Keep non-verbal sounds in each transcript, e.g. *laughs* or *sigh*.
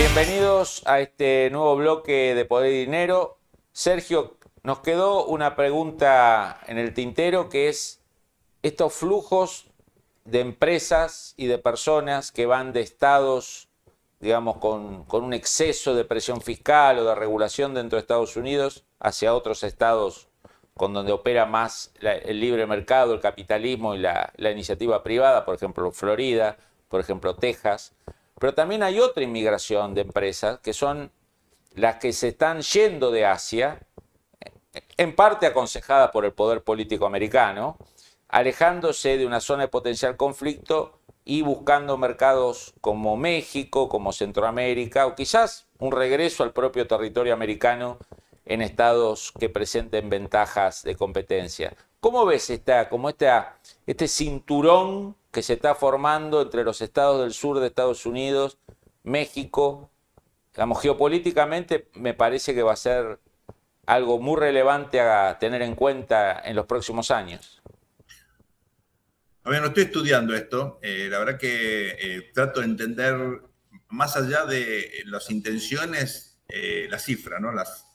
Bienvenidos a este nuevo bloque de Poder y Dinero. Sergio, nos quedó una pregunta en el tintero que es estos flujos de empresas y de personas que van de estados, digamos, con, un exceso de presión fiscal o de regulación dentro de Estados Unidos hacia otros estados con donde opera más el libre mercado, el capitalismo y la iniciativa privada, por ejemplo, Florida, por ejemplo, Texas. Pero también hay otra inmigración de empresas que son las que se están yendo de Asia, en parte aconsejada por el poder político americano, alejándose de una zona de potencial conflicto y buscando mercados como México, como Centroamérica, o quizás un regreso al propio territorio americano en estados que presenten ventajas de competencia. ¿Cómo ves esta, como este cinturón que se está formando entre los estados del sur de Estados Unidos, México? Digamos, geopolíticamente me parece que va a ser algo muy relevante a tener en cuenta en los próximos años. A ver, no estoy estudiando esto. Eh, la verdad que eh, trato de entender más allá de las intenciones, eh, la cifra, ¿no? Las,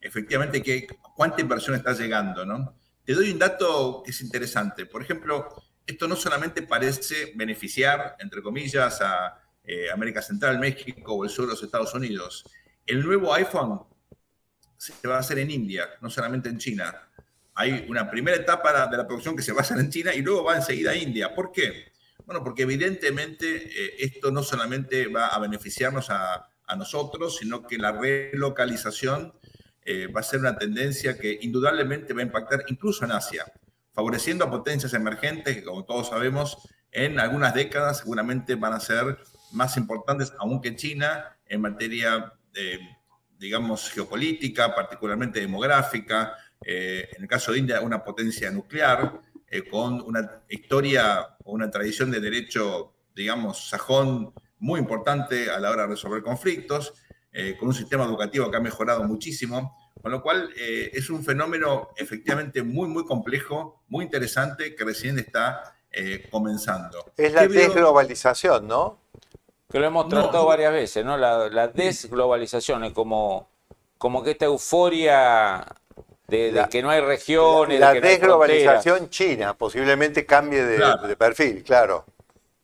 efectivamente, que, cuánta inversión está llegando, ¿no? Te doy un dato que es interesante. Por ejemplo, esto no solamente parece beneficiar, entre comillas, a eh, América Central, México o el sur de los Estados Unidos. El nuevo iPhone se va a hacer en India, no solamente en China. Hay una primera etapa de la producción que se va a hacer en China y luego va enseguida a India. ¿Por qué? Bueno, porque evidentemente eh, esto no solamente va a beneficiarnos a, a nosotros, sino que la relocalización eh, va a ser una tendencia que indudablemente va a impactar incluso en Asia, favoreciendo a potencias emergentes que, como todos sabemos, en algunas décadas seguramente van a ser más importantes aún que China en materia, digamos, geopolítica, particularmente demográfica. Eh, en el caso de India, una potencia nuclear, eh, con una historia o una tradición de derecho, digamos, sajón muy importante a la hora de resolver conflictos. Eh, con un sistema educativo que ha mejorado muchísimo, con lo cual eh, es un fenómeno efectivamente muy, muy complejo, muy interesante, que recién está eh, comenzando. Es la desglobalización, ¿no? Que lo hemos tratado varias veces, ¿no? La, desglobalización es como, como que esta euforia de, que no hay regiones. La, desglobalización china posiblemente cambie de, de, perfil, claro.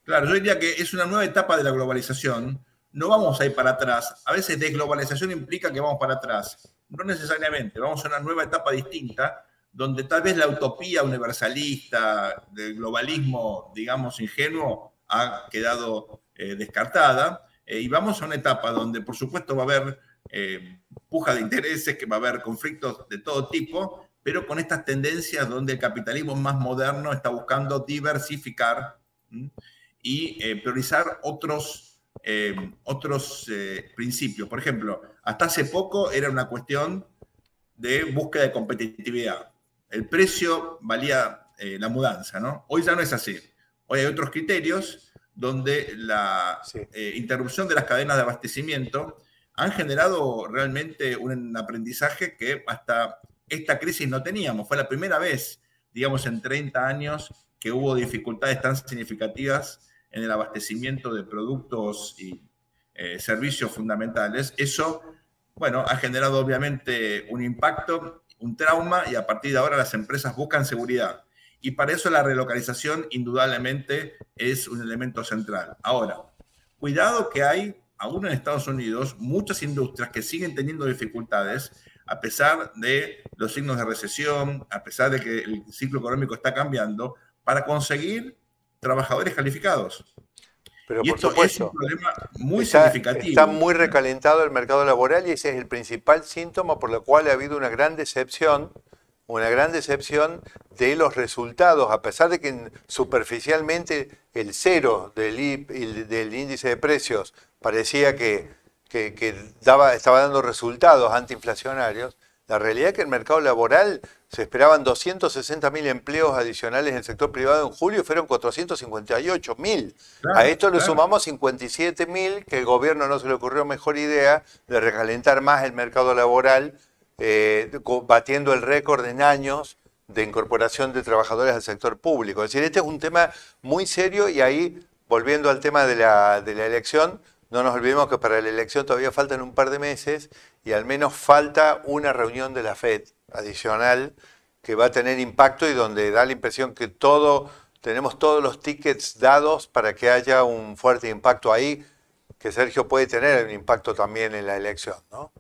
Claro, yo diría que es una nueva etapa de la globalización no vamos a ir para atrás. A veces desglobalización implica que vamos para atrás. No necesariamente, vamos a una nueva etapa distinta donde tal vez la utopía universalista del globalismo, digamos, ingenuo, ha quedado eh, descartada. Eh, y vamos a una etapa donde, por supuesto, va a haber eh, de intereses, que va a haber conflictos de todo tipo, pero con estas tendencias donde el capitalismo más moderno está buscando diversificar y priorizar otros eh, otros eh, principios. Por ejemplo, hasta hace poco era una cuestión de búsqueda de competitividad. El precio valía eh, la mudanza, ¿no? Hoy ya no es así. Hoy hay otros criterios donde la interrupción de las cadenas de abastecimiento han generado realmente un aprendizaje que hasta esta crisis no teníamos. Fue la primera vez, digamos, en 30 años que hubo dificultades tan significativas en el abastecimiento de productos y eh, servicios fundamentales. Eso, bueno, ha generado obviamente un impacto, un trauma y a partir de ahora las empresas buscan seguridad. Y para eso la relocalización indudablemente es un elemento central. Ahora, cuidado que hay, aún en Estados Unidos, muchas industrias que siguen teniendo dificultades a pesar de los signos de recesión, a pesar de que el ciclo económico está cambiando, para conseguir trabajadores calificados. Pero por supuesto, es un problema muy significativo. Está muy recalentado el mercado laboral y ese es el principal síntoma por lo cual ha habido una gran decepción, una gran decepción de los resultados, a pesar de que superficialmente el cero del, del índice de precios parecía que, que, daba, estaba dando resultados antiinflacionarios, la realidad es que el mercado laboral se esperaban 260.000 empleos adicionales en el sector privado en julio, fueron 458.000. a esto le sumamos 57.000 que el gobierno no se le ocurrió mejor idea de recalentar más el mercado laboral, eh, batiendo el récord en años de incorporación de trabajadores al sector público. Es decir, este es un tema muy serio y ahí, volviendo al tema de la, de la elección, no nos olvidemos que para la elección todavía faltan un par de meses y al menos falta una reunión de la FED adicional que va a tener impacto y donde da la impresión que todo, tenemos todos los tickets dados para que haya un fuerte impacto ahí, que Sergio puede tener un impacto también en la elección, ¿no?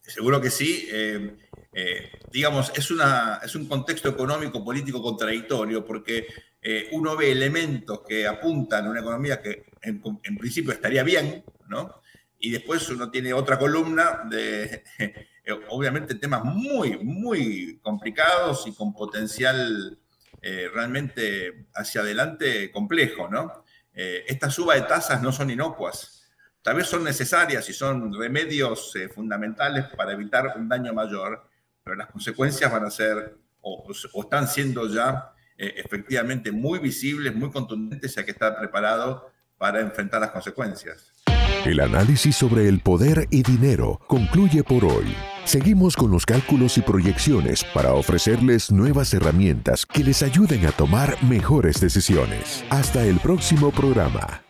Seguro que sí. Eh, eh, digamos, es, una, es un contexto económico político contradictorio porque eh, uno ve elementos que apuntan a una economía que en, principio estaría bien, ¿no? y después uno tiene otra columna de, *laughs* obviamente, temas muy, muy complicados y con potencial eh, realmente hacia adelante complejo, ¿no? Estas subas de tasas no son inocuas, tal vez son necesarias y son remedios fundamentales para evitar un daño mayor, pero las consecuencias van a ser o, están siendo ya efectivamente muy visibles, muy contundentes y que estar preparado para enfrentar las consecuencias. El análisis sobre el poder y dinero concluye por hoy. Seguimos con los cálculos y proyecciones para ofrecerles nuevas herramientas que les ayuden a tomar mejores decisiones. Hasta el próximo programa.